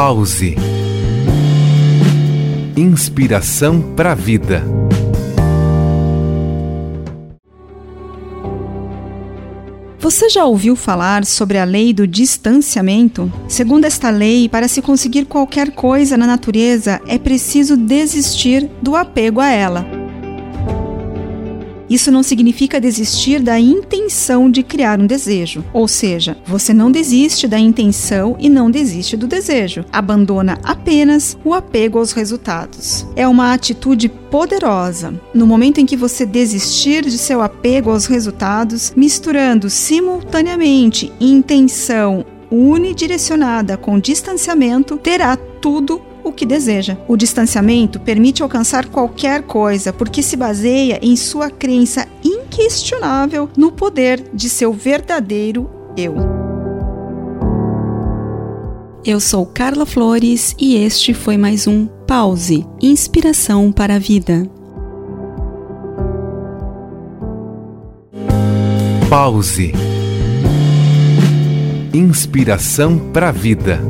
Pause. Inspiração para a vida. Você já ouviu falar sobre a lei do distanciamento? Segundo esta lei, para se conseguir qualquer coisa na natureza, é preciso desistir do apego a ela. Isso não significa desistir da intenção de criar um desejo. Ou seja, você não desiste da intenção e não desiste do desejo. Abandona apenas o apego aos resultados. É uma atitude poderosa. No momento em que você desistir de seu apego aos resultados, misturando simultaneamente intenção unidirecionada com distanciamento, terá tudo o que deseja. O distanciamento permite alcançar qualquer coisa porque se baseia em sua crença inquestionável no poder de seu verdadeiro eu. Eu sou Carla Flores e este foi mais um Pause Inspiração para a Vida. Pause Inspiração para a Vida.